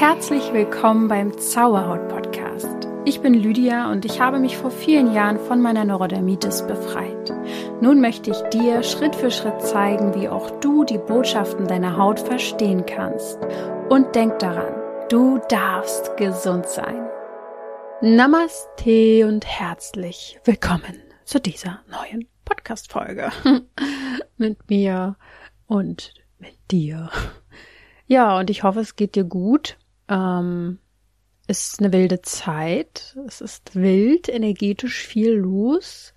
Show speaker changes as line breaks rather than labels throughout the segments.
Herzlich willkommen beim Zauberhaut Podcast. Ich bin Lydia und ich habe mich vor vielen Jahren von meiner Neurodermitis befreit. Nun möchte ich dir Schritt für Schritt zeigen, wie auch du die Botschaften deiner Haut verstehen kannst. Und denk daran, du darfst gesund sein. Namaste und herzlich willkommen zu dieser neuen Podcast-Folge mit mir und mit dir. Ja, und ich hoffe, es geht dir gut. Ähm, ist eine wilde Zeit. Es ist wild, energetisch viel los.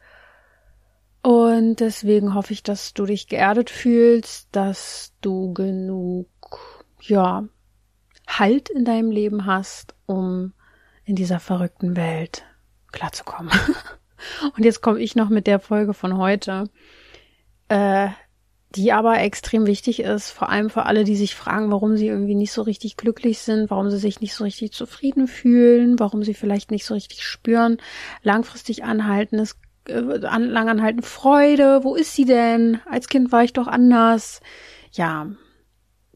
Und deswegen hoffe ich, dass du dich geerdet fühlst, dass du genug, ja, Halt in deinem Leben hast, um in dieser verrückten Welt klarzukommen. Und jetzt komme ich noch mit der Folge von heute. Äh, die aber extrem wichtig ist, vor allem für alle, die sich fragen, warum sie irgendwie nicht so richtig glücklich sind, warum sie sich nicht so richtig zufrieden fühlen, warum sie vielleicht nicht so richtig spüren, langfristig anhaltendes, äh, lang anhalten Freude, wo ist sie denn? Als Kind war ich doch anders. Ja,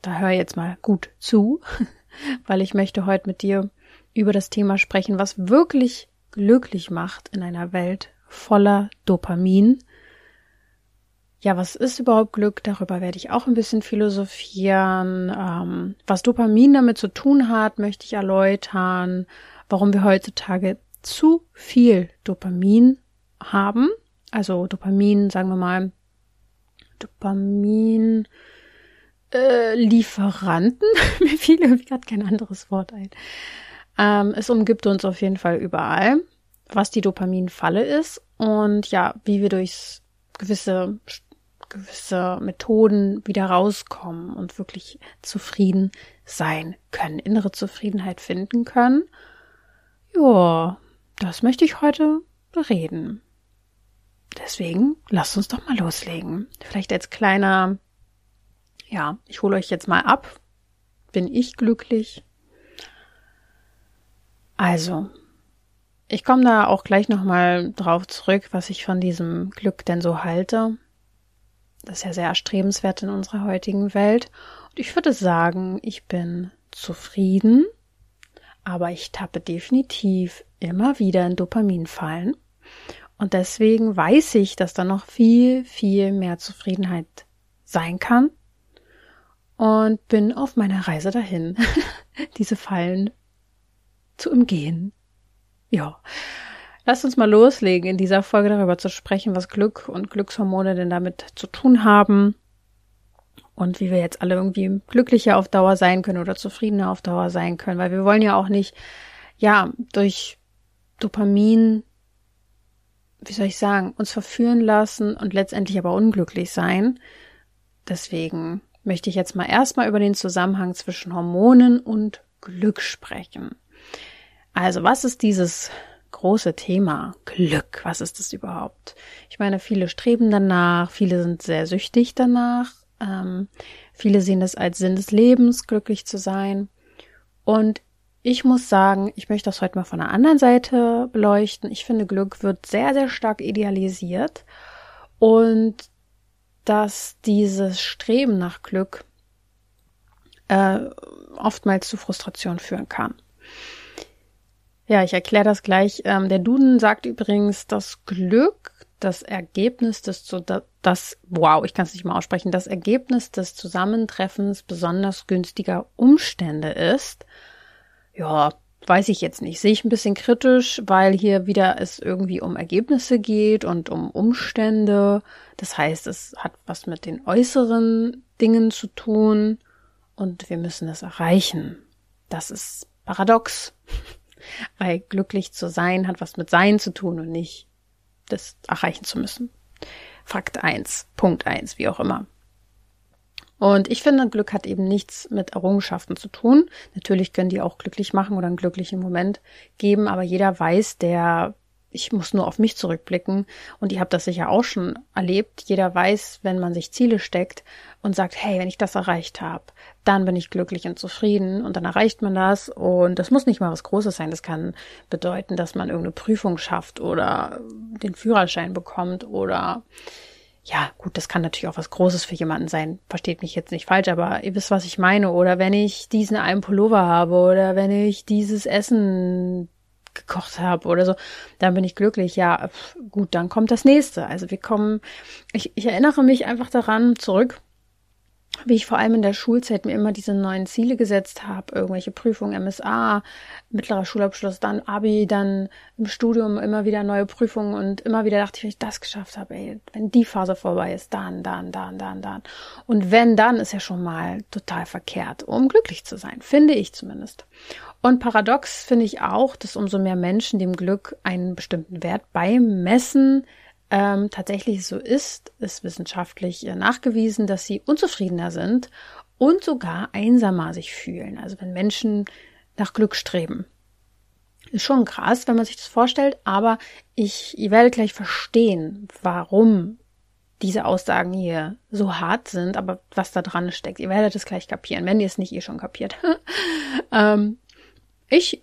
da hör jetzt mal gut zu, weil ich möchte heute mit dir über das Thema sprechen, was wirklich glücklich macht in einer Welt voller Dopamin ja, was ist überhaupt Glück? Darüber werde ich auch ein bisschen philosophieren. Ähm, was Dopamin damit zu tun hat, möchte ich erläutern. Warum wir heutzutage zu viel Dopamin haben. Also Dopamin, sagen wir mal, Dopamin äh, Lieferanten. Mir fiel irgendwie gerade kein anderes Wort ein. Ähm, es umgibt uns auf jeden Fall überall, was die Dopaminfalle ist und ja, wie wir durchs gewisse gewisse Methoden wieder rauskommen und wirklich zufrieden sein können, innere Zufriedenheit finden können. Ja, das möchte ich heute reden. Deswegen lasst uns doch mal loslegen. Vielleicht als kleiner, ja, ich hole euch jetzt mal ab. Bin ich glücklich? Also, ich komme da auch gleich nochmal drauf zurück, was ich von diesem Glück denn so halte. Das ist ja sehr erstrebenswert in unserer heutigen Welt. Und ich würde sagen, ich bin zufrieden, aber ich tappe definitiv immer wieder in Dopaminfallen. Und deswegen weiß ich, dass da noch viel, viel mehr Zufriedenheit sein kann. Und bin auf meiner Reise dahin, diese Fallen zu umgehen. Ja. Lass uns mal loslegen, in dieser Folge darüber zu sprechen, was Glück und Glückshormone denn damit zu tun haben und wie wir jetzt alle irgendwie glücklicher auf Dauer sein können oder zufriedener auf Dauer sein können, weil wir wollen ja auch nicht, ja, durch Dopamin, wie soll ich sagen, uns verführen lassen und letztendlich aber unglücklich sein. Deswegen möchte ich jetzt mal erstmal über den Zusammenhang zwischen Hormonen und Glück sprechen. Also, was ist dieses große Thema Glück. Was ist das überhaupt? Ich meine, viele streben danach, viele sind sehr süchtig danach, ähm, viele sehen das als Sinn des Lebens, glücklich zu sein. Und ich muss sagen, ich möchte das heute mal von der anderen Seite beleuchten. Ich finde, Glück wird sehr, sehr stark idealisiert und dass dieses Streben nach Glück äh, oftmals zu Frustration führen kann. Ja, ich erkläre das gleich. Ähm, der Duden sagt übrigens, dass Glück das Ergebnis des zu das wow, ich kann es nicht mal aussprechen, das Ergebnis des Zusammentreffens besonders günstiger Umstände ist. Ja, weiß ich jetzt nicht. Sehe ich ein bisschen kritisch, weil hier wieder es irgendwie um Ergebnisse geht und um Umstände. Das heißt, es hat was mit den äußeren Dingen zu tun und wir müssen es erreichen. Das ist paradox. Weil glücklich zu sein hat was mit Sein zu tun und nicht das erreichen zu müssen. Fakt eins, Punkt eins, wie auch immer. Und ich finde, Glück hat eben nichts mit Errungenschaften zu tun. Natürlich können die auch glücklich machen oder einen glücklichen Moment geben, aber jeder weiß, der ich muss nur auf mich zurückblicken und ihr habt das sicher auch schon erlebt. Jeder weiß, wenn man sich Ziele steckt und sagt, hey, wenn ich das erreicht habe, dann bin ich glücklich und zufrieden und dann erreicht man das und das muss nicht mal was Großes sein. Das kann bedeuten, dass man irgendeine Prüfung schafft oder den Führerschein bekommt oder ja, gut, das kann natürlich auch was Großes für jemanden sein. Versteht mich jetzt nicht falsch, aber ihr wisst, was ich meine. Oder wenn ich diesen einen Pullover habe oder wenn ich dieses Essen gekocht habe oder so, dann bin ich glücklich. Ja, gut, dann kommt das nächste. Also wir kommen, ich, ich erinnere mich einfach daran zurück, wie ich vor allem in der Schulzeit mir immer diese neuen Ziele gesetzt habe, irgendwelche Prüfungen, MSA, mittlerer Schulabschluss, dann Abi, dann im Studium immer wieder neue Prüfungen und immer wieder dachte ich, wenn ich das geschafft habe, ey, wenn die Phase vorbei ist, dann, dann, dann, dann, dann. Und wenn, dann ist ja schon mal total verkehrt, um glücklich zu sein, finde ich zumindest. Und paradox finde ich auch, dass umso mehr Menschen dem Glück einen bestimmten Wert beimessen, ähm, tatsächlich so ist, ist wissenschaftlich äh, nachgewiesen, dass sie unzufriedener sind und sogar einsamer sich fühlen. Also wenn Menschen nach Glück streben. Ist schon krass, wenn man sich das vorstellt, aber ich, ihr werdet gleich verstehen, warum diese Aussagen hier so hart sind, aber was da dran steckt. Ihr werdet es gleich kapieren, wenn ihr es nicht eh schon kapiert. ähm, ich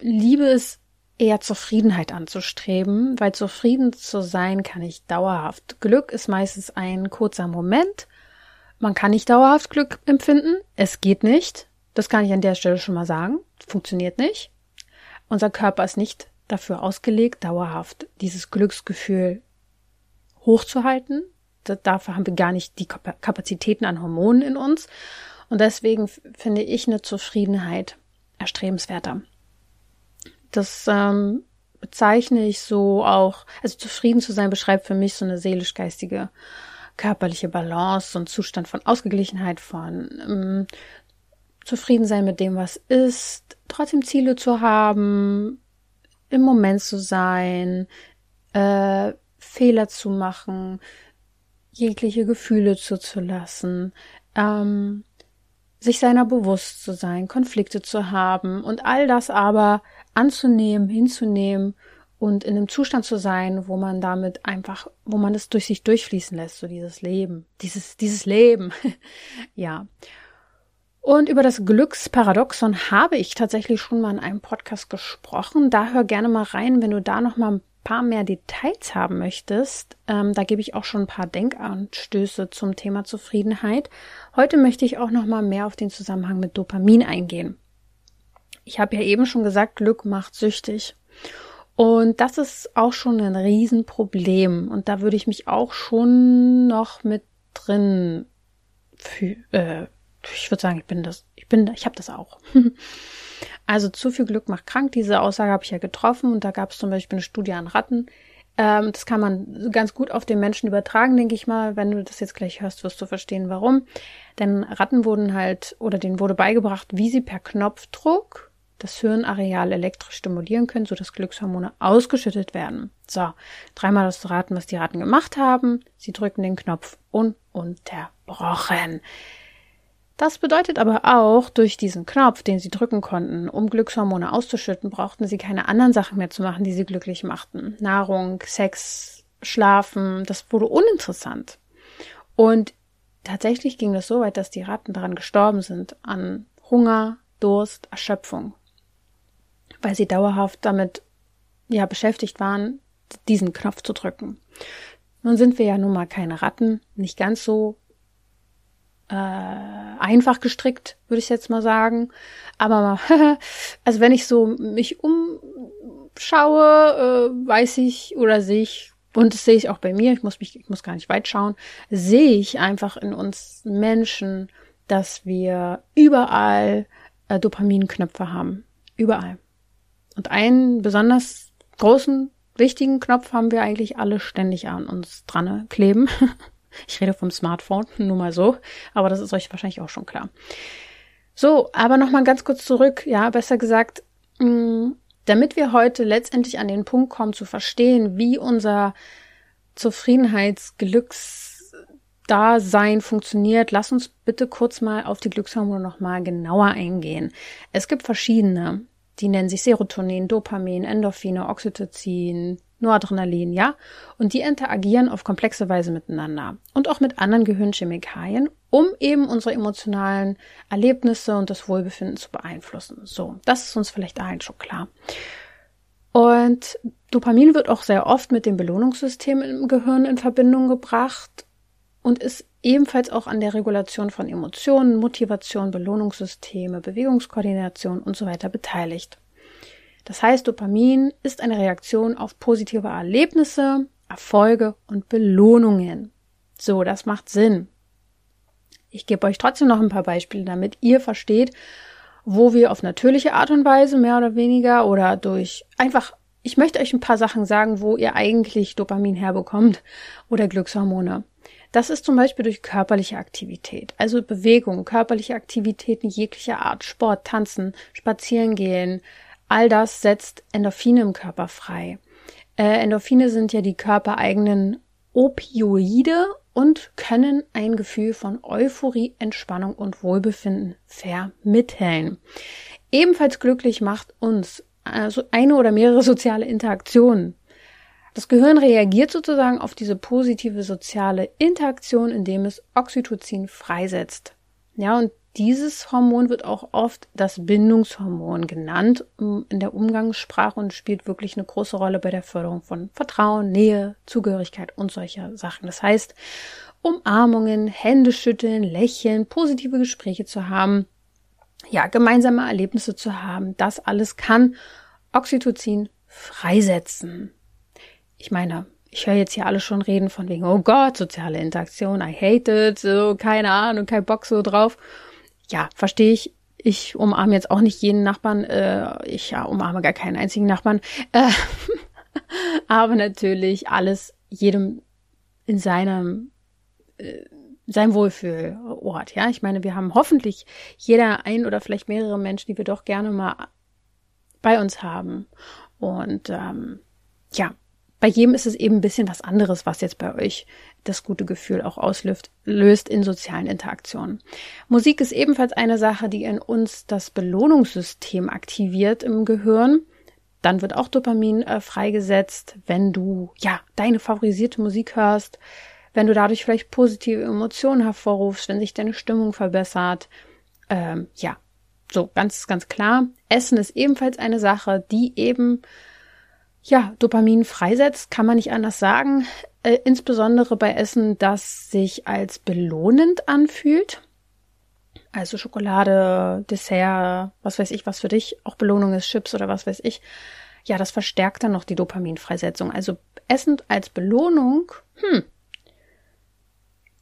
liebe es eher Zufriedenheit anzustreben, weil zufrieden zu sein kann ich dauerhaft. Glück ist meistens ein kurzer Moment. Man kann nicht dauerhaft Glück empfinden. Es geht nicht. Das kann ich an der Stelle schon mal sagen. Funktioniert nicht. Unser Körper ist nicht dafür ausgelegt, dauerhaft dieses Glücksgefühl hochzuhalten. Dafür haben wir gar nicht die Kapazitäten an Hormonen in uns. Und deswegen finde ich eine Zufriedenheit erstrebenswerter. Das ähm, bezeichne ich so auch, also zufrieden zu sein beschreibt für mich so eine seelisch-geistige, körperliche Balance, so ein Zustand von Ausgeglichenheit, von ähm, zufrieden sein mit dem, was ist, trotzdem Ziele zu haben, im Moment zu sein, äh, Fehler zu machen, jegliche Gefühle zuzulassen, ähm, sich seiner bewusst zu sein, Konflikte zu haben und all das aber anzunehmen, hinzunehmen und in einem Zustand zu sein, wo man damit einfach, wo man es durch sich durchfließen lässt, so dieses Leben, dieses, dieses Leben. ja. Und über das Glücksparadoxon habe ich tatsächlich schon mal in einem Podcast gesprochen. Da hör gerne mal rein, wenn du da noch mal ein paar mehr Details haben möchtest. Ähm, da gebe ich auch schon ein paar Denkanstöße zum Thema Zufriedenheit. Heute möchte ich auch noch mal mehr auf den Zusammenhang mit Dopamin eingehen. Ich habe ja eben schon gesagt, Glück macht süchtig. Und das ist auch schon ein Riesenproblem. Und da würde ich mich auch schon noch mit drin, für, äh, ich würde sagen, ich bin das, ich bin, ich habe das auch. also zu viel Glück macht krank. Diese Aussage habe ich ja getroffen und da gab es zum Beispiel eine Studie an Ratten. Ähm, das kann man ganz gut auf den Menschen übertragen, denke ich mal. Wenn du das jetzt gleich hörst, wirst du verstehen, warum. Denn Ratten wurden halt, oder denen wurde beigebracht, wie sie per Knopfdruck das Hirnareal elektrisch stimulieren können, sodass Glückshormone ausgeschüttet werden. So, dreimal das zu raten, was die Ratten gemacht haben. Sie drücken den Knopf ununterbrochen. Das bedeutet aber auch, durch diesen Knopf, den sie drücken konnten, um Glückshormone auszuschütten, brauchten sie keine anderen Sachen mehr zu machen, die sie glücklich machten. Nahrung, Sex, Schlafen, das wurde uninteressant. Und tatsächlich ging das so weit, dass die Ratten daran gestorben sind, an Hunger, Durst, Erschöpfung weil sie dauerhaft damit ja beschäftigt waren, diesen Knopf zu drücken. Nun sind wir ja nun mal keine Ratten, nicht ganz so äh, einfach gestrickt, würde ich jetzt mal sagen. Aber also wenn ich so mich umschaue, äh, weiß ich oder sehe ich und das sehe ich auch bei mir. Ich muss mich, ich muss gar nicht weit schauen. Sehe ich einfach in uns Menschen, dass wir überall äh, Dopaminknöpfe haben, überall. Und einen besonders großen, wichtigen Knopf haben wir eigentlich alle ständig an uns dran kleben. Ich rede vom Smartphone, nur mal so, aber das ist euch wahrscheinlich auch schon klar. So, aber nochmal ganz kurz zurück, ja, besser gesagt, mm, damit wir heute letztendlich an den Punkt kommen zu verstehen, wie unser Zufriedenheitsglücksdasein funktioniert, lass uns bitte kurz mal auf die Glückshormone nochmal genauer eingehen. Es gibt verschiedene. Die nennen sich Serotonin, Dopamin, Endorphine, Oxytocin, Noradrenalin, ja? Und die interagieren auf komplexe Weise miteinander und auch mit anderen Gehirnchemikalien, um eben unsere emotionalen Erlebnisse und das Wohlbefinden zu beeinflussen. So, das ist uns vielleicht allen schon klar. Und Dopamin wird auch sehr oft mit dem Belohnungssystem im Gehirn in Verbindung gebracht und ist ebenfalls auch an der Regulation von Emotionen, Motivation, Belohnungssysteme, Bewegungskoordination und so weiter beteiligt. Das heißt, Dopamin ist eine Reaktion auf positive Erlebnisse, Erfolge und Belohnungen. So, das macht Sinn. Ich gebe euch trotzdem noch ein paar Beispiele, damit ihr versteht, wo wir auf natürliche Art und Weise mehr oder weniger oder durch einfach, ich möchte euch ein paar Sachen sagen, wo ihr eigentlich Dopamin herbekommt oder Glückshormone. Das ist zum Beispiel durch körperliche Aktivität, also Bewegung, körperliche Aktivitäten jeglicher Art, Sport, Tanzen, Spazieren gehen. All das setzt Endorphine im Körper frei. Äh, Endorphine sind ja die körpereigenen Opioide und können ein Gefühl von Euphorie, Entspannung und Wohlbefinden vermitteln. Ebenfalls glücklich macht uns also eine oder mehrere soziale Interaktionen. Das Gehirn reagiert sozusagen auf diese positive soziale Interaktion, indem es Oxytocin freisetzt. Ja, und dieses Hormon wird auch oft das Bindungshormon genannt in der Umgangssprache und spielt wirklich eine große Rolle bei der Förderung von Vertrauen, Nähe, Zugehörigkeit und solcher Sachen. Das heißt, Umarmungen, Hände schütteln, lächeln, positive Gespräche zu haben, ja, gemeinsame Erlebnisse zu haben, das alles kann Oxytocin freisetzen. Ich meine, ich höre jetzt hier alle schon reden von wegen, oh Gott, soziale Interaktion, I hate it, so, keine Ahnung, kein Bock so drauf ja, verstehe ich. Ich umarme jetzt auch nicht jeden Nachbarn. Äh, ich ja, umarme gar keinen einzigen Nachbarn. Äh, aber natürlich alles jedem in seinem äh, sein Wohlfühlort. Ja, ich meine, wir haben hoffentlich jeder ein oder vielleicht mehrere Menschen, die wir doch gerne mal bei uns haben. Und ähm, ja, bei jedem ist es eben ein bisschen was anderes, was jetzt bei euch das gute Gefühl auch auslöst löst in sozialen Interaktionen. Musik ist ebenfalls eine Sache, die in uns das Belohnungssystem aktiviert im Gehirn. Dann wird auch Dopamin äh, freigesetzt, wenn du ja deine favorisierte Musik hörst, wenn du dadurch vielleicht positive Emotionen hervorrufst, wenn sich deine Stimmung verbessert. Ähm, ja, so ganz ganz klar. Essen ist ebenfalls eine Sache, die eben ja, Dopamin freisetzt, kann man nicht anders sagen. Äh, insbesondere bei Essen, das sich als belohnend anfühlt. Also Schokolade, Dessert, was weiß ich, was für dich auch Belohnung ist, Chips oder was weiß ich. Ja, das verstärkt dann noch die Dopaminfreisetzung. Also Essen als Belohnung, hm.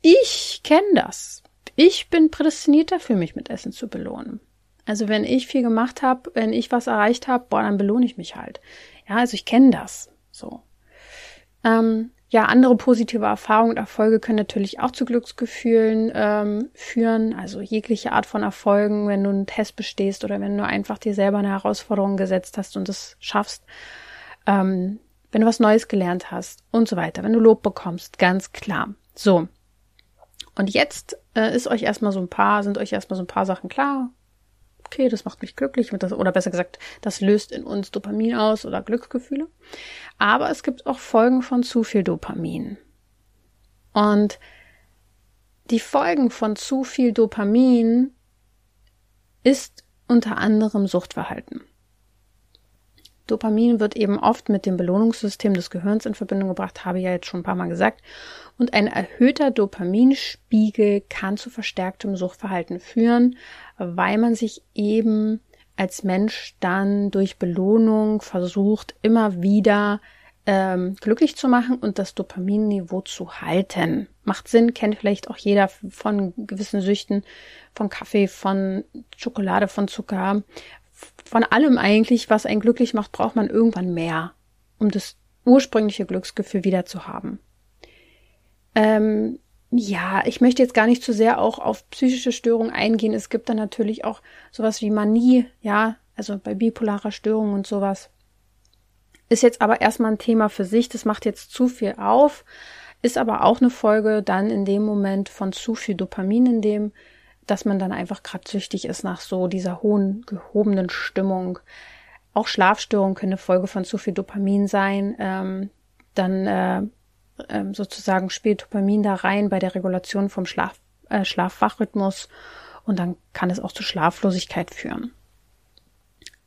Ich kenne das. Ich bin prädestiniert dafür, mich mit Essen zu belohnen. Also wenn ich viel gemacht habe, wenn ich was erreicht habe, boah, dann belohne ich mich halt. Ja, also ich kenne das. So. Ähm, ja, andere positive Erfahrungen und Erfolge können natürlich auch zu Glücksgefühlen ähm, führen. Also jegliche Art von Erfolgen, wenn du einen Test bestehst oder wenn du einfach dir selber eine Herausforderung gesetzt hast und es schaffst. Ähm, wenn du was Neues gelernt hast und so weiter. Wenn du Lob bekommst, ganz klar. So. Und jetzt äh, ist euch erstmal so ein paar, sind euch erstmal so ein paar Sachen klar okay, das macht mich glücklich das, oder besser gesagt, das löst in uns Dopamin aus oder Glücksgefühle. Aber es gibt auch Folgen von zu viel Dopamin. Und die Folgen von zu viel Dopamin ist unter anderem Suchtverhalten. Dopamin wird eben oft mit dem Belohnungssystem des Gehirns in Verbindung gebracht, habe ich ja jetzt schon ein paar Mal gesagt. Und ein erhöhter Dopaminspiegel kann zu verstärktem Suchtverhalten führen, weil man sich eben als Mensch dann durch Belohnung versucht, immer wieder ähm, glücklich zu machen und das Dopaminniveau zu halten. Macht Sinn, kennt vielleicht auch jeder von gewissen Süchten, von Kaffee, von Schokolade, von Zucker, von allem eigentlich, was einen glücklich macht, braucht man irgendwann mehr, um das ursprüngliche Glücksgefühl wieder zu haben. Ähm, ja, ich möchte jetzt gar nicht zu sehr auch auf psychische Störungen eingehen. Es gibt dann natürlich auch sowas wie Manie, ja, also bei bipolarer Störung und sowas. Ist jetzt aber erstmal ein Thema für sich. Das macht jetzt zu viel auf. Ist aber auch eine Folge dann in dem Moment von zu viel Dopamin, in dem dass man dann einfach gerade süchtig ist nach so dieser hohen, gehobenen Stimmung. Auch Schlafstörungen können eine Folge von zu viel Dopamin sein. Ähm, dann äh, äh, sozusagen spielt Dopamin da rein bei der Regulation vom Schlaf, äh, Schlafwachrhythmus und dann kann es auch zu Schlaflosigkeit führen.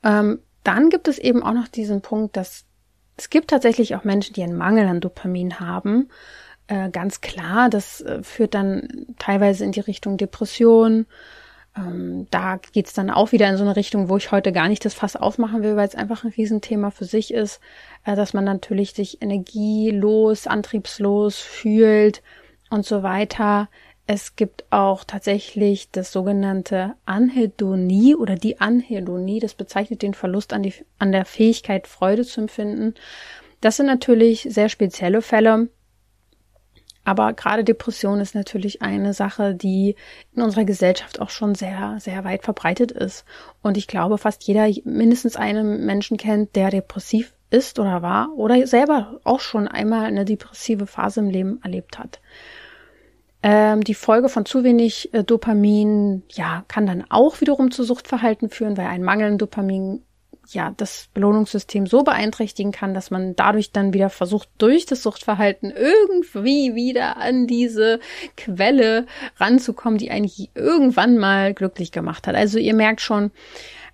Ähm, dann gibt es eben auch noch diesen Punkt, dass es gibt tatsächlich auch Menschen, die einen Mangel an Dopamin haben. Äh, ganz klar, das äh, führt dann teilweise in die Richtung Depression. Ähm, da geht's dann auch wieder in so eine Richtung, wo ich heute gar nicht das Fass aufmachen will, weil es einfach ein Riesenthema für sich ist, äh, dass man natürlich sich energielos, antriebslos fühlt und so weiter. Es gibt auch tatsächlich das sogenannte Anhedonie oder die Anhedonie. Das bezeichnet den Verlust an, die, an der Fähigkeit, Freude zu empfinden. Das sind natürlich sehr spezielle Fälle. Aber gerade Depression ist natürlich eine Sache, die in unserer Gesellschaft auch schon sehr, sehr weit verbreitet ist. Und ich glaube, fast jeder mindestens einen Menschen kennt, der depressiv ist oder war oder selber auch schon einmal eine depressive Phase im Leben erlebt hat. Ähm, die Folge von zu wenig äh, Dopamin, ja, kann dann auch wiederum zu Suchtverhalten führen, weil ein Mangel an Dopamin ja das Belohnungssystem so beeinträchtigen kann, dass man dadurch dann wieder versucht, durch das Suchtverhalten irgendwie wieder an diese Quelle ranzukommen, die eigentlich irgendwann mal glücklich gemacht hat. Also ihr merkt schon,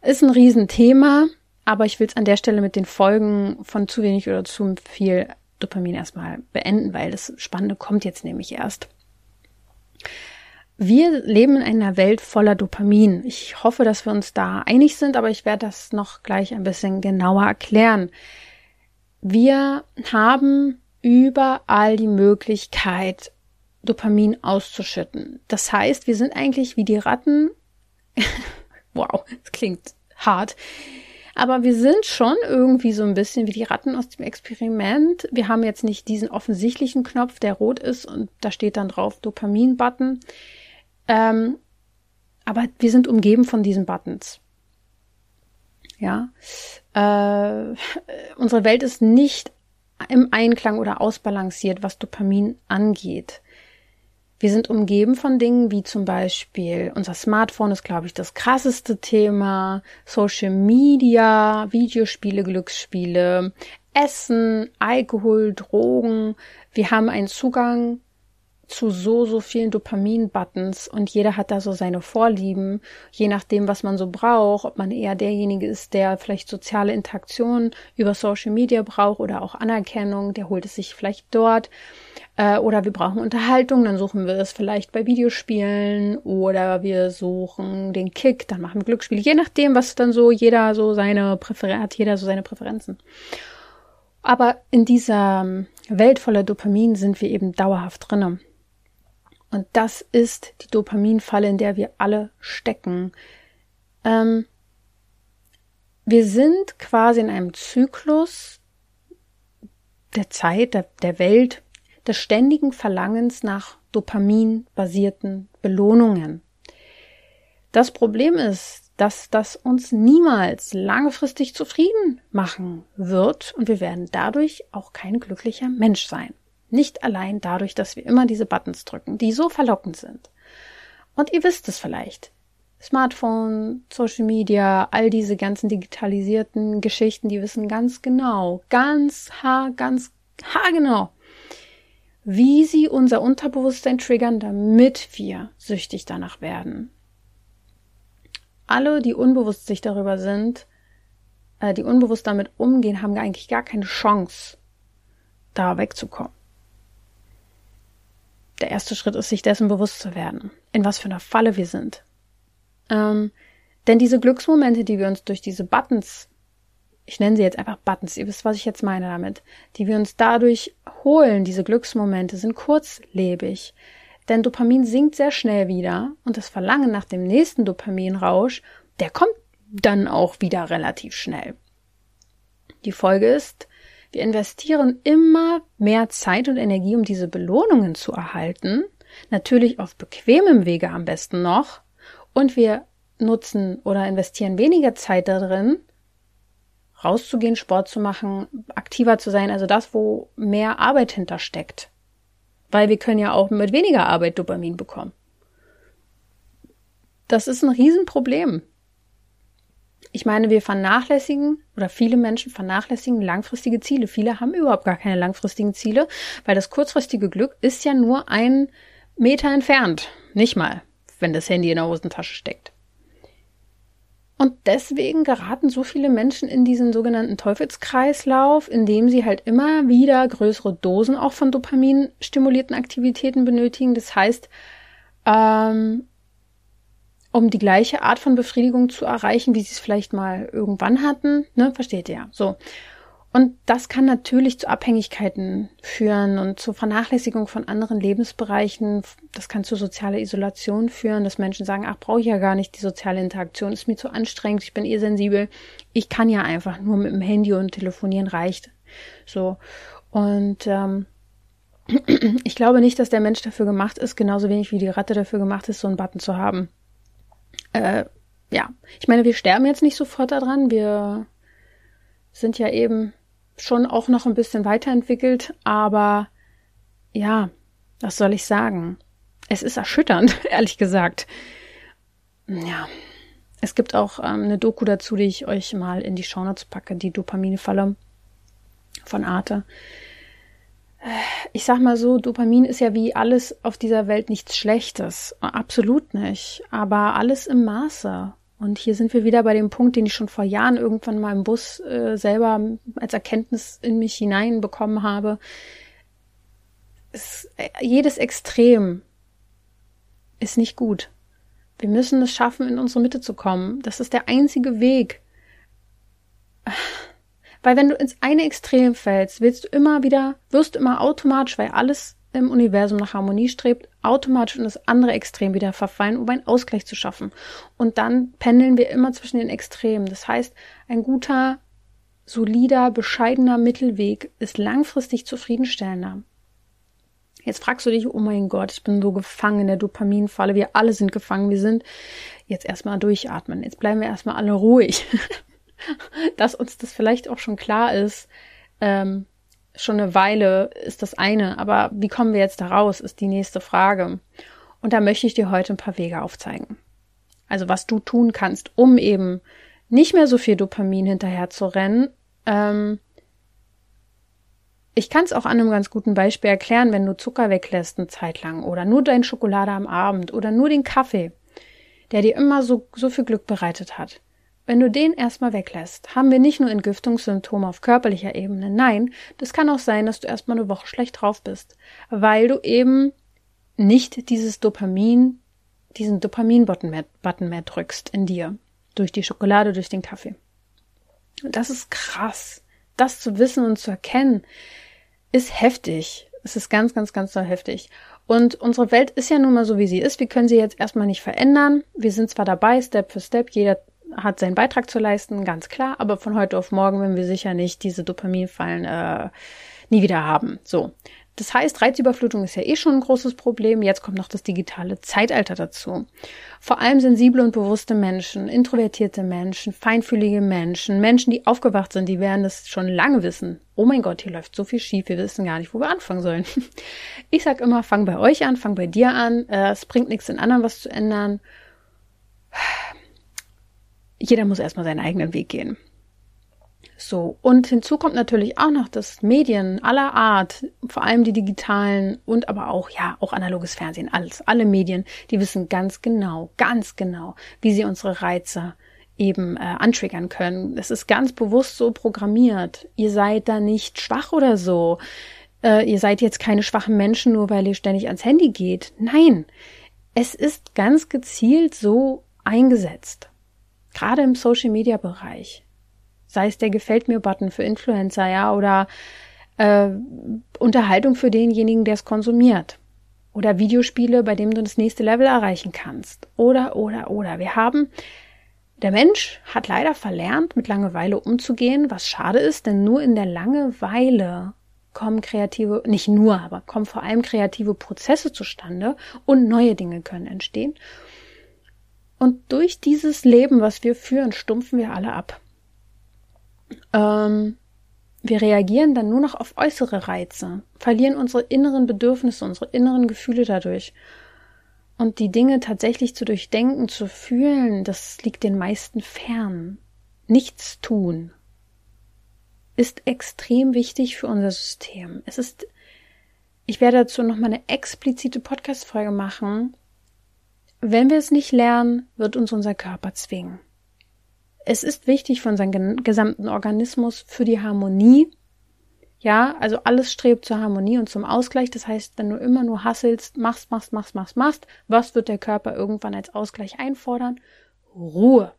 ist ein Riesenthema, aber ich will es an der Stelle mit den Folgen von zu wenig oder zu viel Dopamin erstmal beenden, weil das Spannende kommt jetzt nämlich erst. Wir leben in einer Welt voller Dopamin. Ich hoffe, dass wir uns da einig sind, aber ich werde das noch gleich ein bisschen genauer erklären. Wir haben überall die Möglichkeit, Dopamin auszuschütten. Das heißt, wir sind eigentlich wie die Ratten. wow, das klingt hart. Aber wir sind schon irgendwie so ein bisschen wie die Ratten aus dem Experiment. Wir haben jetzt nicht diesen offensichtlichen Knopf, der rot ist und da steht dann drauf Dopamin-Button. Ähm, aber wir sind umgeben von diesen Buttons. Ja, äh, unsere Welt ist nicht im Einklang oder ausbalanciert, was Dopamin angeht. Wir sind umgeben von Dingen wie zum Beispiel unser Smartphone ist, glaube ich, das krasseste Thema, Social Media, Videospiele, Glücksspiele, Essen, Alkohol, Drogen. Wir haben einen Zugang zu so, so vielen Dopamin-Buttons und jeder hat da so seine Vorlieben, je nachdem, was man so braucht, ob man eher derjenige ist, der vielleicht soziale Interaktion über Social Media braucht oder auch Anerkennung, der holt es sich vielleicht dort. Äh, oder wir brauchen Unterhaltung, dann suchen wir es vielleicht bei Videospielen oder wir suchen den Kick, dann machen wir Glücksspiele, je nachdem, was dann so jeder so seine Präferenzen hat, jeder so seine Präferenzen. Aber in dieser Welt voller Dopamin sind wir eben dauerhaft drinnen. Und das ist die Dopaminfalle, in der wir alle stecken. Ähm, wir sind quasi in einem Zyklus der Zeit, der, der Welt, des ständigen Verlangens nach dopaminbasierten Belohnungen. Das Problem ist, dass das uns niemals langfristig zufrieden machen wird und wir werden dadurch auch kein glücklicher Mensch sein. Nicht allein dadurch, dass wir immer diese Buttons drücken, die so verlockend sind. Und ihr wisst es vielleicht. Smartphone, Social Media, all diese ganzen digitalisierten Geschichten, die wissen ganz genau, ganz haar, ganz haargenau, wie sie unser Unterbewusstsein triggern, damit wir süchtig danach werden. Alle, die unbewusst sich darüber sind, äh, die unbewusst damit umgehen, haben eigentlich gar keine Chance, da wegzukommen. Der erste Schritt ist, sich dessen bewusst zu werden, in was für einer Falle wir sind. Ähm, denn diese Glücksmomente, die wir uns durch diese Buttons ich nenne sie jetzt einfach Buttons, ihr wisst, was ich jetzt meine damit, die wir uns dadurch holen, diese Glücksmomente, sind kurzlebig. Denn Dopamin sinkt sehr schnell wieder und das Verlangen nach dem nächsten Dopaminrausch, der kommt dann auch wieder relativ schnell. Die Folge ist, wir investieren immer mehr Zeit und Energie, um diese Belohnungen zu erhalten, natürlich auf bequemem Wege am besten noch, und wir nutzen oder investieren weniger Zeit darin, rauszugehen, Sport zu machen, aktiver zu sein, also das, wo mehr Arbeit hintersteckt. Weil wir können ja auch mit weniger Arbeit Dopamin bekommen. Das ist ein Riesenproblem. Ich meine, wir vernachlässigen oder viele Menschen vernachlässigen langfristige Ziele. Viele haben überhaupt gar keine langfristigen Ziele, weil das kurzfristige Glück ist ja nur ein Meter entfernt. Nicht mal, wenn das Handy in der Hosentasche steckt. Und deswegen geraten so viele Menschen in diesen sogenannten Teufelskreislauf, indem sie halt immer wieder größere Dosen auch von Dopamin stimulierten Aktivitäten benötigen. Das heißt, ähm, um die gleiche Art von Befriedigung zu erreichen, wie sie es vielleicht mal irgendwann hatten, ne, versteht ihr? So. Und das kann natürlich zu Abhängigkeiten führen und zur Vernachlässigung von anderen Lebensbereichen. Das kann zu sozialer Isolation führen, dass Menschen sagen, ach, brauche ich ja gar nicht, die soziale Interaktion ist mir zu anstrengend, ich bin eh sensibel. Ich kann ja einfach nur mit dem Handy und telefonieren reicht. So. Und ähm, ich glaube nicht, dass der Mensch dafür gemacht ist, genauso wenig wie die Ratte dafür gemacht ist, so einen Button zu haben. Äh, ja, ich meine, wir sterben jetzt nicht sofort daran. Wir sind ja eben schon auch noch ein bisschen weiterentwickelt, aber ja, was soll ich sagen? Es ist erschütternd, ehrlich gesagt. Ja, es gibt auch ähm, eine Doku dazu, die ich euch mal in die Shownotes packe, die Dopaminfalle von Arte. Ich sag mal so, Dopamin ist ja wie alles auf dieser Welt nichts Schlechtes. Absolut nicht. Aber alles im Maße. Und hier sind wir wieder bei dem Punkt, den ich schon vor Jahren irgendwann mal im Bus äh, selber als Erkenntnis in mich hineinbekommen habe. Es, äh, jedes Extrem ist nicht gut. Wir müssen es schaffen, in unsere Mitte zu kommen. Das ist der einzige Weg. Weil wenn du ins eine Extrem fällst, willst du immer wieder, wirst du immer automatisch, weil alles im Universum nach Harmonie strebt, automatisch in das andere Extrem wieder verfallen, um einen Ausgleich zu schaffen. Und dann pendeln wir immer zwischen den Extremen. Das heißt, ein guter, solider, bescheidener Mittelweg ist langfristig zufriedenstellender. Jetzt fragst du dich, oh mein Gott, ich bin so gefangen in der Dopaminfalle. Wir alle sind gefangen. Wir sind jetzt erstmal durchatmen. Jetzt bleiben wir erstmal alle ruhig. Dass uns das vielleicht auch schon klar ist, ähm, schon eine Weile ist das eine, aber wie kommen wir jetzt da raus, ist die nächste Frage. Und da möchte ich dir heute ein paar Wege aufzeigen. Also was du tun kannst, um eben nicht mehr so viel Dopamin hinterher zu rennen. Ähm, ich kann es auch an einem ganz guten Beispiel erklären, wenn du Zucker weglässt eine Zeit lang oder nur dein Schokolade am Abend oder nur den Kaffee, der dir immer so, so viel Glück bereitet hat. Wenn du den erstmal weglässt, haben wir nicht nur Entgiftungssymptome auf körperlicher Ebene. Nein, das kann auch sein, dass du erstmal eine Woche schlecht drauf bist, weil du eben nicht dieses Dopamin, diesen Dopamin-Button mehr, Button mehr drückst in dir. Durch die Schokolade, durch den Kaffee. das ist krass. Das zu wissen und zu erkennen, ist heftig. Es ist ganz, ganz, ganz so heftig. Und unsere Welt ist ja nun mal so, wie sie ist. Wir können sie jetzt erstmal nicht verändern. Wir sind zwar dabei, Step für Step. Jeder hat seinen Beitrag zu leisten, ganz klar, aber von heute auf morgen werden wir sicher nicht diese Dopaminfallen äh, nie wieder haben. So. Das heißt, Reizüberflutung ist ja eh schon ein großes Problem. Jetzt kommt noch das digitale Zeitalter dazu. Vor allem sensible und bewusste Menschen, introvertierte Menschen, feinfühlige Menschen, Menschen, die aufgewacht sind, die werden das schon lange wissen. Oh mein Gott, hier läuft so viel schief, wir wissen gar nicht, wo wir anfangen sollen. Ich sag immer, fang bei euch an, fang bei dir an. Äh, es bringt nichts, den anderen was zu ändern jeder muss erstmal seinen eigenen Weg gehen. So, und hinzu kommt natürlich auch noch, dass Medien aller Art, vor allem die digitalen und aber auch, ja, auch analoges Fernsehen, alles, alle Medien, die wissen ganz genau, ganz genau, wie sie unsere Reize eben äh, antriggern können. Es ist ganz bewusst so programmiert. Ihr seid da nicht schwach oder so. Äh, ihr seid jetzt keine schwachen Menschen, nur weil ihr ständig ans Handy geht. Nein, es ist ganz gezielt so eingesetzt. Gerade im Social Media Bereich. Sei es der Gefällt mir Button für Influencer, ja, oder äh, Unterhaltung für denjenigen, der es konsumiert. Oder Videospiele, bei dem du das nächste Level erreichen kannst. Oder, oder, oder. Wir haben, der Mensch hat leider verlernt, mit Langeweile umzugehen, was schade ist, denn nur in der Langeweile kommen kreative, nicht nur, aber kommen vor allem kreative Prozesse zustande und neue Dinge können entstehen. Und durch dieses Leben, was wir führen, stumpfen wir alle ab. Ähm, wir reagieren dann nur noch auf äußere Reize, verlieren unsere inneren Bedürfnisse, unsere inneren Gefühle dadurch. Und die Dinge tatsächlich zu durchdenken, zu fühlen, das liegt den meisten fern. Nichts tun ist extrem wichtig für unser System. Es ist, ich werde dazu nochmal eine explizite Podcast-Folge machen, wenn wir es nicht lernen, wird uns unser Körper zwingen. es ist wichtig für unseren gesamten Organismus, für die Harmonie. Ja, also alles strebt zur Harmonie und zum Ausgleich. Das heißt, wenn du immer nur hasselst, machst, machst, machst, machst, machst, was wird der Körper irgendwann als Ausgleich einfordern? Ruhe.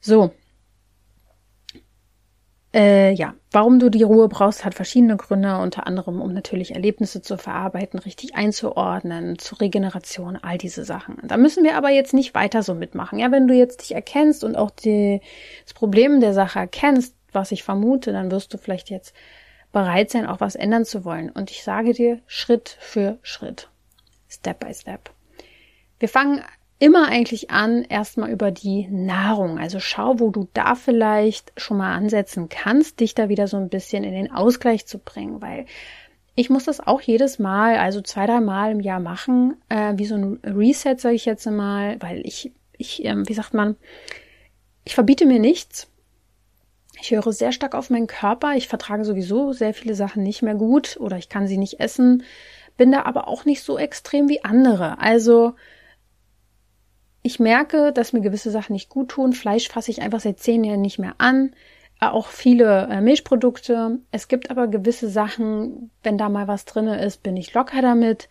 So, äh, ja, warum du die Ruhe brauchst, hat verschiedene Gründe, unter anderem, um natürlich Erlebnisse zu verarbeiten, richtig einzuordnen, zur Regeneration, all diese Sachen. Da müssen wir aber jetzt nicht weiter so mitmachen. Ja, wenn du jetzt dich erkennst und auch die, das Problem der Sache erkennst, was ich vermute, dann wirst du vielleicht jetzt bereit sein, auch was ändern zu wollen. Und ich sage dir Schritt für Schritt. Step by Step. Wir fangen immer eigentlich an, erstmal über die Nahrung. Also schau, wo du da vielleicht schon mal ansetzen kannst, dich da wieder so ein bisschen in den Ausgleich zu bringen, weil ich muss das auch jedes Mal, also zwei, drei Mal im Jahr machen, äh, wie so ein Reset, sage ich jetzt mal, weil ich, ich, ähm, wie sagt man, ich verbiete mir nichts. Ich höre sehr stark auf meinen Körper. Ich vertrage sowieso sehr viele Sachen nicht mehr gut oder ich kann sie nicht essen, bin da aber auch nicht so extrem wie andere. Also ich merke, dass mir gewisse Sachen nicht gut tun. Fleisch fasse ich einfach seit zehn Jahren nicht mehr an. Auch viele äh, Milchprodukte. Es gibt aber gewisse Sachen, wenn da mal was drinne ist, bin ich locker damit.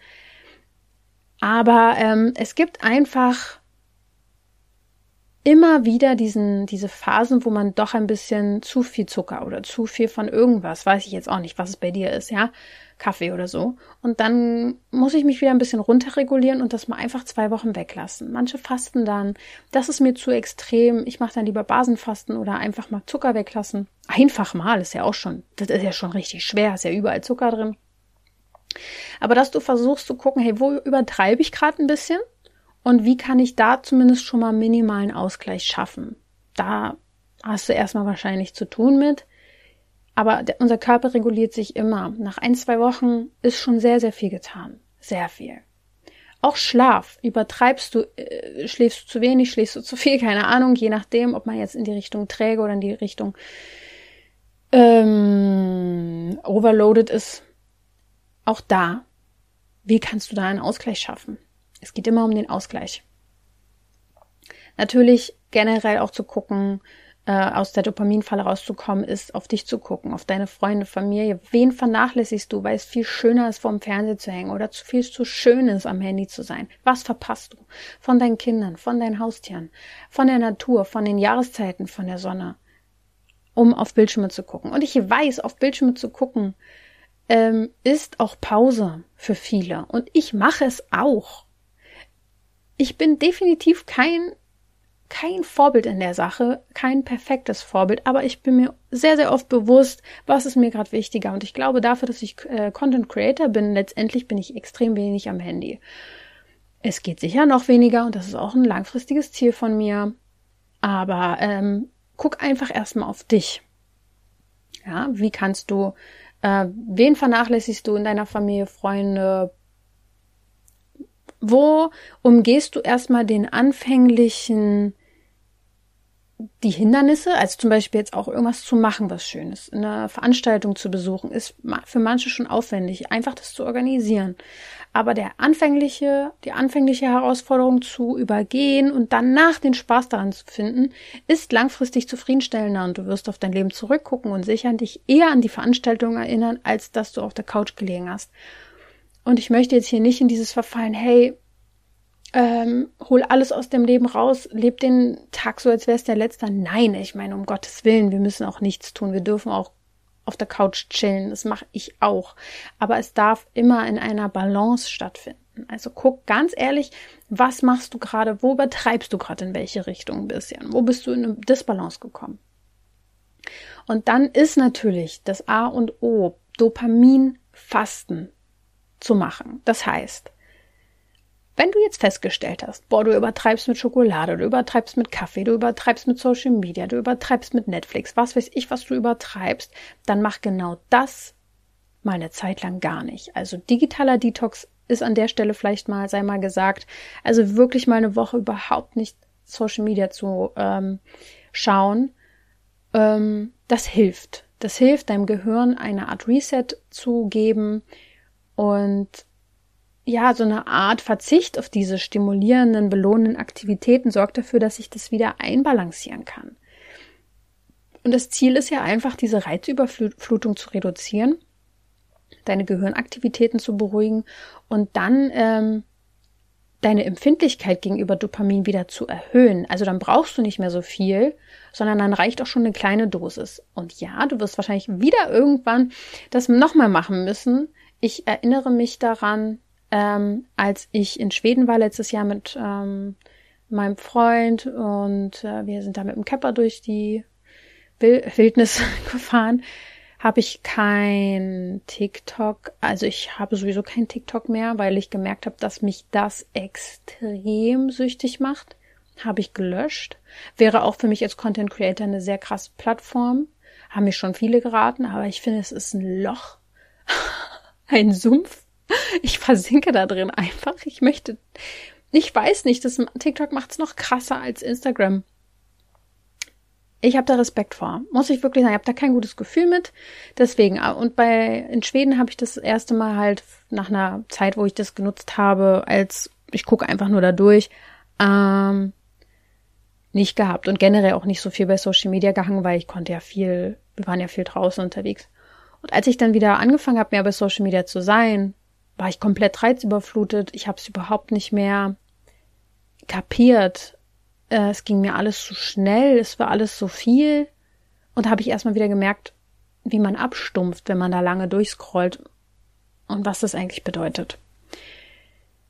Aber ähm, es gibt einfach immer wieder diesen, diese Phasen, wo man doch ein bisschen zu viel Zucker oder zu viel von irgendwas, weiß ich jetzt auch nicht, was es bei dir ist, ja, Kaffee oder so. Und dann muss ich mich wieder ein bisschen runterregulieren und das mal einfach zwei Wochen weglassen. Manche fasten dann, das ist mir zu extrem. Ich mache dann lieber Basenfasten oder einfach mal Zucker weglassen. Einfach mal ist ja auch schon, das ist ja schon richtig schwer, ist ja überall Zucker drin. Aber dass du versuchst zu gucken, hey, wo übertreibe ich gerade ein bisschen? Und wie kann ich da zumindest schon mal minimalen Ausgleich schaffen? Da hast du erstmal wahrscheinlich zu tun mit. Aber der, unser Körper reguliert sich immer. Nach ein, zwei Wochen ist schon sehr, sehr viel getan. Sehr viel. Auch Schlaf. Übertreibst du, äh, schläfst du zu wenig, schläfst du zu viel, keine Ahnung, je nachdem, ob man jetzt in die Richtung träge oder in die Richtung ähm, overloaded ist. Auch da. Wie kannst du da einen Ausgleich schaffen? Es geht immer um den Ausgleich. Natürlich generell auch zu gucken, äh, aus der Dopaminfalle rauszukommen, ist auf dich zu gucken, auf deine Freunde, Familie. Wen vernachlässigst du, weil es viel schöner ist, vorm Fernseher zu hängen oder zu viel zu schön ist, am Handy zu sein? Was verpasst du? Von deinen Kindern, von deinen Haustieren, von der Natur, von den Jahreszeiten, von der Sonne, um auf Bildschirme zu gucken. Und ich weiß, auf Bildschirme zu gucken, ähm, ist auch Pause für viele. Und ich mache es auch. Ich bin definitiv kein kein Vorbild in der Sache, kein perfektes Vorbild, aber ich bin mir sehr, sehr oft bewusst, was ist mir gerade wichtiger. Und ich glaube, dafür, dass ich äh, Content Creator bin, letztendlich bin ich extrem wenig am Handy. Es geht sicher noch weniger und das ist auch ein langfristiges Ziel von mir. Aber ähm, guck einfach erstmal auf dich. Ja, wie kannst du, äh, wen vernachlässigst du in deiner Familie, Freunde, wo umgehst du erstmal den anfänglichen die Hindernisse, also zum Beispiel jetzt auch irgendwas zu machen, was Schönes, eine Veranstaltung zu besuchen, ist für manche schon aufwendig, einfach das zu organisieren. Aber der anfängliche, die anfängliche Herausforderung zu übergehen und danach den Spaß daran zu finden, ist langfristig zufriedenstellender und du wirst auf dein Leben zurückgucken und sicher dich eher an die Veranstaltung erinnern, als dass du auf der Couch gelegen hast. Und ich möchte jetzt hier nicht in dieses Verfallen, hey, ähm, hol alles aus dem Leben raus, leb den Tag so, als wäre es der letzte. Nein, ich meine, um Gottes Willen, wir müssen auch nichts tun. Wir dürfen auch auf der Couch chillen. Das mache ich auch. Aber es darf immer in einer Balance stattfinden. Also guck ganz ehrlich, was machst du gerade? Wo übertreibst du gerade in welche Richtung ein bisschen? Wo bist du in eine Disbalance gekommen? Und dann ist natürlich das A und O Dopaminfasten zu machen. Das heißt, wenn du jetzt festgestellt hast, boah, du übertreibst mit Schokolade, du übertreibst mit Kaffee, du übertreibst mit Social Media, du übertreibst mit Netflix, was weiß ich, was du übertreibst, dann mach genau das mal eine Zeit lang gar nicht. Also digitaler Detox ist an der Stelle vielleicht mal, sei mal gesagt, also wirklich mal eine Woche überhaupt nicht Social Media zu ähm, schauen. Ähm, das hilft. Das hilft deinem Gehirn eine Art Reset zu geben und ja, so eine Art Verzicht auf diese stimulierenden, belohnenden Aktivitäten sorgt dafür, dass ich das wieder einbalancieren kann. Und das Ziel ist ja einfach, diese Reizüberflutung zu reduzieren, deine Gehirnaktivitäten zu beruhigen und dann ähm, deine Empfindlichkeit gegenüber Dopamin wieder zu erhöhen. Also dann brauchst du nicht mehr so viel, sondern dann reicht auch schon eine kleine Dosis. Und ja, du wirst wahrscheinlich wieder irgendwann das nochmal machen müssen. Ich erinnere mich daran, ähm, als ich in Schweden war letztes Jahr mit ähm, meinem Freund und äh, wir sind da mit dem Camper durch die Wildnis gefahren, habe ich kein TikTok, also ich habe sowieso kein TikTok mehr, weil ich gemerkt habe, dass mich das extrem süchtig macht. Habe ich gelöscht. Wäre auch für mich als Content Creator eine sehr krasse Plattform. Haben mir schon viele geraten, aber ich finde, es ist ein Loch, ein Sumpf. Ich versinke da drin einfach. Ich möchte, ich weiß nicht, das TikTok macht es noch krasser als Instagram ich habe da Respekt vor. Muss ich wirklich sagen, ich habe da kein gutes Gefühl mit. Deswegen, äh, und bei in Schweden habe ich das erste Mal halt nach einer Zeit, wo ich das genutzt habe, als ich gucke einfach nur da durch, ähm, nicht gehabt. Und generell auch nicht so viel bei Social Media gehangen, weil ich konnte ja viel, wir waren ja viel draußen unterwegs. Und als ich dann wieder angefangen habe, mehr bei Social Media zu sein, war ich komplett reizüberflutet. Ich habe es überhaupt nicht mehr kapiert, äh, es ging mir alles zu schnell, es war alles so viel. Und da habe ich erstmal wieder gemerkt, wie man abstumpft, wenn man da lange durchscrollt und was das eigentlich bedeutet.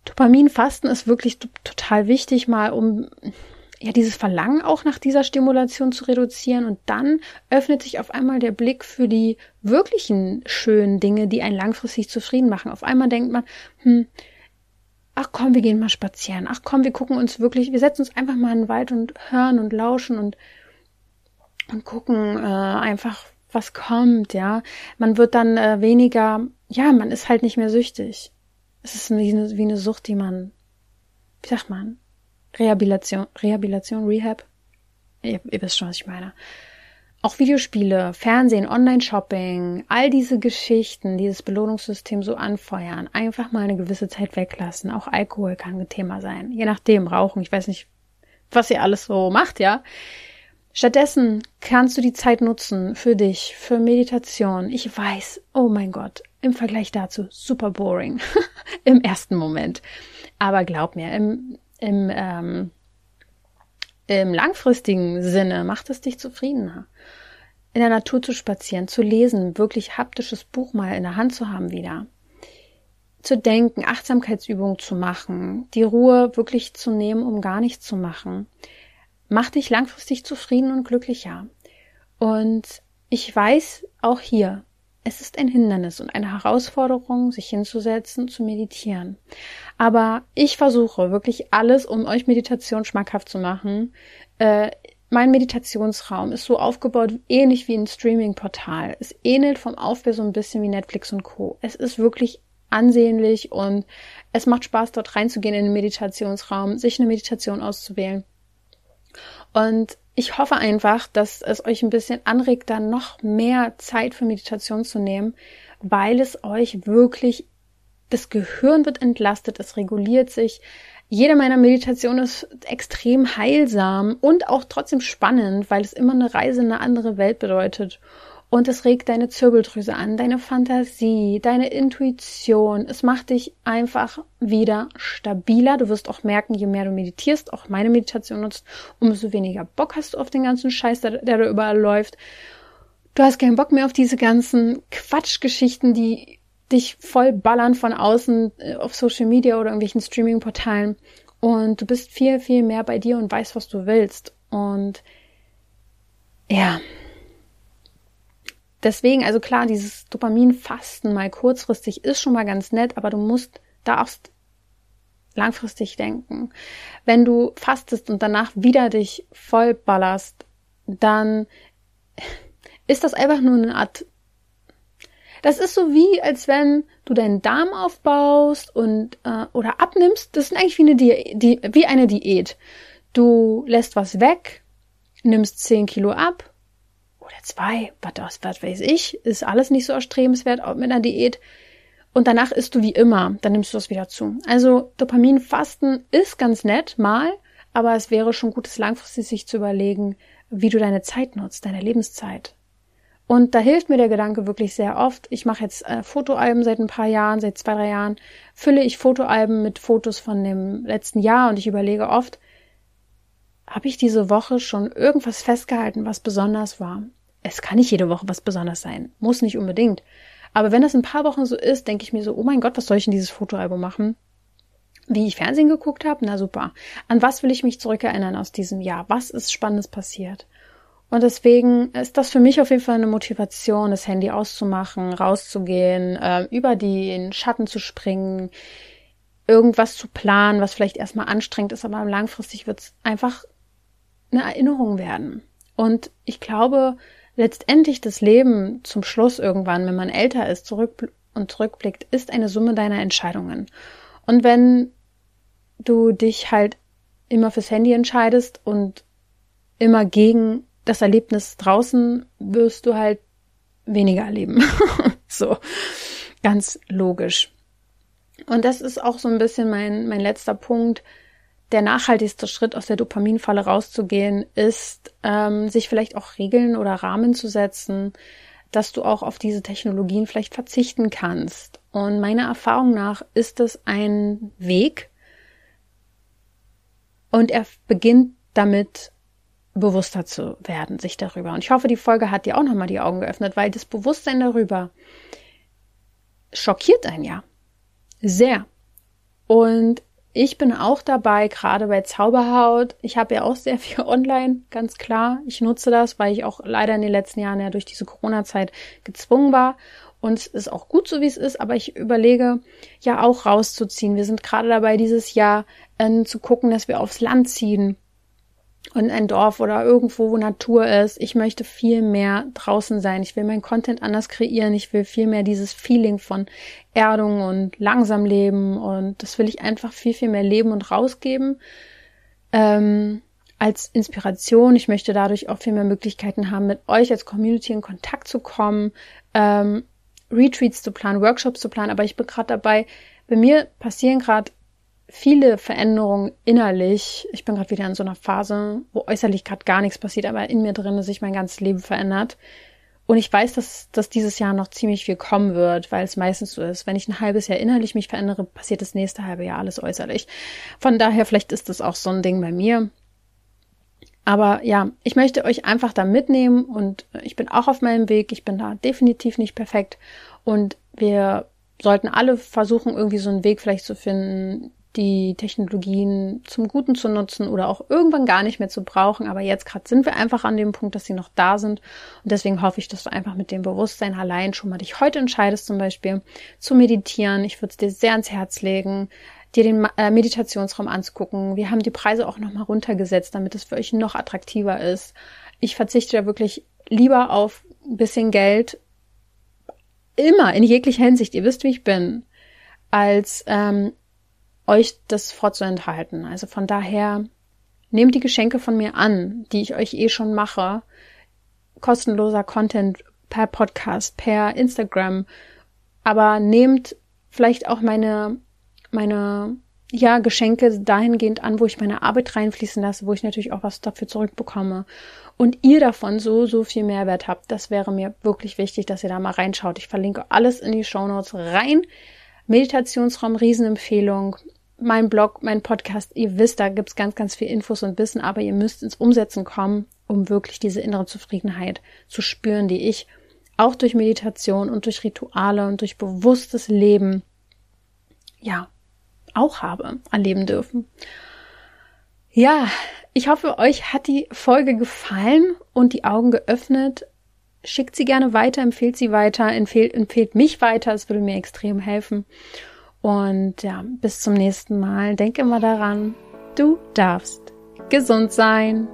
Dopaminfasten ist wirklich total wichtig, mal um ja dieses Verlangen auch nach dieser Stimulation zu reduzieren und dann öffnet sich auf einmal der Blick für die wirklichen schönen Dinge, die einen langfristig zufrieden machen. Auf einmal denkt man, hm, ach komm, wir gehen mal spazieren, ach komm, wir gucken uns wirklich, wir setzen uns einfach mal in den Wald und hören und lauschen und, und gucken äh, einfach, was kommt, ja. Man wird dann äh, weniger, ja, man ist halt nicht mehr süchtig. Es ist wie eine, wie eine Sucht, die man, wie sagt man, Rehabilitation, Rehabilitation, Rehab. Ihr, ihr wisst schon, was ich meine. Auch Videospiele, Fernsehen, Online-Shopping, all diese Geschichten, dieses Belohnungssystem so anfeuern, einfach mal eine gewisse Zeit weglassen. Auch Alkohol kann ein Thema sein. Je nachdem, Rauchen, ich weiß nicht, was ihr alles so macht, ja. Stattdessen kannst du die Zeit nutzen für dich, für Meditation. Ich weiß, oh mein Gott, im Vergleich dazu super boring im ersten Moment. Aber glaub mir, im, im, ähm, im langfristigen Sinne macht es dich zufriedener in der Natur zu spazieren, zu lesen, wirklich haptisches Buch mal in der Hand zu haben wieder. Zu denken, Achtsamkeitsübungen zu machen, die Ruhe wirklich zu nehmen, um gar nichts zu machen, macht dich langfristig zufrieden und glücklicher. Und ich weiß auch hier, es ist ein Hindernis und eine Herausforderung, sich hinzusetzen, zu meditieren. Aber ich versuche wirklich alles, um euch Meditation schmackhaft zu machen. Äh, mein Meditationsraum ist so aufgebaut, ähnlich wie ein Streaming-Portal. Es ähnelt vom Aufbau so ein bisschen wie Netflix und Co. Es ist wirklich ansehnlich und es macht Spaß, dort reinzugehen in den Meditationsraum, sich eine Meditation auszuwählen. Und ich hoffe einfach, dass es euch ein bisschen anregt, dann noch mehr Zeit für Meditation zu nehmen, weil es euch wirklich, das Gehirn wird entlastet, es reguliert sich, jede meiner Meditationen ist extrem heilsam und auch trotzdem spannend, weil es immer eine Reise in eine andere Welt bedeutet. Und es regt deine Zirbeldrüse an, deine Fantasie, deine Intuition. Es macht dich einfach wieder stabiler. Du wirst auch merken, je mehr du meditierst, auch meine Meditation nutzt, umso weniger Bock hast du auf den ganzen Scheiß, der, der da überall läuft. Du hast keinen Bock mehr auf diese ganzen Quatschgeschichten, die dich voll ballern von außen äh, auf Social Media oder irgendwelchen Streaming-Portalen. Und du bist viel, viel mehr bei dir und weißt, was du willst. Und ja. Deswegen, also klar, dieses Dopaminfasten mal kurzfristig ist schon mal ganz nett, aber du musst, darfst langfristig denken. Wenn du fastest und danach wieder dich voll ballerst, dann ist das einfach nur eine Art das ist so wie, als wenn du deinen Darm aufbaust und äh, oder abnimmst. Das ist eigentlich wie eine, Di die, wie eine Diät. Du lässt was weg, nimmst 10 Kilo ab oder zwei, was, was weiß ich, ist alles nicht so erstrebenswert auch mit einer Diät. und danach isst du wie immer, dann nimmst du das wieder zu. Also Dopaminfasten ist ganz nett mal, aber es wäre schon gut, es langfristig sich zu überlegen, wie du deine Zeit nutzt, deine Lebenszeit. Und da hilft mir der Gedanke wirklich sehr oft. Ich mache jetzt äh, Fotoalben seit ein paar Jahren, seit zwei, drei Jahren, fülle ich Fotoalben mit Fotos von dem letzten Jahr und ich überlege oft, habe ich diese Woche schon irgendwas festgehalten, was besonders war? Es kann nicht jede Woche was besonders sein, muss nicht unbedingt. Aber wenn das ein paar Wochen so ist, denke ich mir so, oh mein Gott, was soll ich in dieses Fotoalbum machen? Wie ich Fernsehen geguckt habe? Na super. An was will ich mich zurückerinnern aus diesem Jahr? Was ist Spannendes passiert? Und deswegen ist das für mich auf jeden Fall eine Motivation, das Handy auszumachen, rauszugehen, äh, über den Schatten zu springen, irgendwas zu planen, was vielleicht erstmal anstrengend ist, aber langfristig wird es einfach eine Erinnerung werden. Und ich glaube, letztendlich das Leben zum Schluss irgendwann, wenn man älter ist, zurück und zurückblickt, ist eine Summe deiner Entscheidungen. Und wenn du dich halt immer fürs Handy entscheidest und immer gegen das Erlebnis draußen wirst du halt weniger erleben. so, ganz logisch. Und das ist auch so ein bisschen mein, mein letzter Punkt. Der nachhaltigste Schritt aus der Dopaminfalle rauszugehen, ist, ähm, sich vielleicht auch Regeln oder Rahmen zu setzen, dass du auch auf diese Technologien vielleicht verzichten kannst. Und meiner Erfahrung nach ist es ein Weg. Und er beginnt damit, bewusster zu werden, sich darüber. Und ich hoffe, die Folge hat dir auch nochmal die Augen geöffnet, weil das Bewusstsein darüber schockiert einen ja. Sehr. Und ich bin auch dabei, gerade bei Zauberhaut. Ich habe ja auch sehr viel online, ganz klar. Ich nutze das, weil ich auch leider in den letzten Jahren ja durch diese Corona-Zeit gezwungen war. Und es ist auch gut so, wie es ist, aber ich überlege ja auch rauszuziehen. Wir sind gerade dabei, dieses Jahr äh, zu gucken, dass wir aufs Land ziehen und ein Dorf oder irgendwo, wo Natur ist. Ich möchte viel mehr draußen sein. Ich will meinen Content anders kreieren. Ich will viel mehr dieses Feeling von Erdung und langsam leben. Und das will ich einfach viel, viel mehr leben und rausgeben. Ähm, als Inspiration. Ich möchte dadurch auch viel mehr Möglichkeiten haben, mit euch als Community in Kontakt zu kommen, ähm, Retreats zu planen, Workshops zu planen. Aber ich bin gerade dabei, bei mir passieren gerade viele Veränderungen innerlich. Ich bin gerade wieder in so einer Phase, wo äußerlich gerade gar nichts passiert, aber in mir drin sich mein ganzes Leben verändert. Und ich weiß, dass, dass dieses Jahr noch ziemlich viel kommen wird, weil es meistens so ist. Wenn ich ein halbes Jahr innerlich mich verändere, passiert das nächste halbe Jahr alles äußerlich. Von daher, vielleicht ist das auch so ein Ding bei mir. Aber ja, ich möchte euch einfach da mitnehmen und ich bin auch auf meinem Weg. Ich bin da definitiv nicht perfekt und wir sollten alle versuchen, irgendwie so einen Weg vielleicht zu finden, die Technologien zum Guten zu nutzen oder auch irgendwann gar nicht mehr zu brauchen. Aber jetzt gerade sind wir einfach an dem Punkt, dass sie noch da sind. Und deswegen hoffe ich, dass du einfach mit dem Bewusstsein allein schon mal dich heute entscheidest, zum Beispiel zu meditieren. Ich würde es dir sehr ans Herz legen, dir den äh, Meditationsraum anzugucken. Wir haben die Preise auch nochmal runtergesetzt, damit es für euch noch attraktiver ist. Ich verzichte da wirklich lieber auf ein bisschen Geld. Immer, in jeglicher Hinsicht. Ihr wisst, wie ich bin als ähm, euch das vorzuenthalten. Also von daher nehmt die Geschenke von mir an, die ich euch eh schon mache. Kostenloser Content per Podcast, per Instagram. Aber nehmt vielleicht auch meine, meine, ja, Geschenke dahingehend an, wo ich meine Arbeit reinfließen lasse, wo ich natürlich auch was dafür zurückbekomme. Und ihr davon so, so viel Mehrwert habt. Das wäre mir wirklich wichtig, dass ihr da mal reinschaut. Ich verlinke alles in die Show Notes rein. Meditationsraum, Riesenempfehlung mein Blog, mein Podcast, ihr wisst, da gibt's ganz, ganz viel Infos und Wissen, aber ihr müsst ins Umsetzen kommen, um wirklich diese innere Zufriedenheit zu spüren, die ich auch durch Meditation und durch Rituale und durch bewusstes Leben, ja, auch habe, erleben dürfen. Ja, ich hoffe, euch hat die Folge gefallen und die Augen geöffnet. Schickt sie gerne weiter, empfehlt sie weiter, empfehlt, empfehlt mich weiter, es würde mir extrem helfen. Und ja, bis zum nächsten Mal. Denk immer daran, du darfst gesund sein.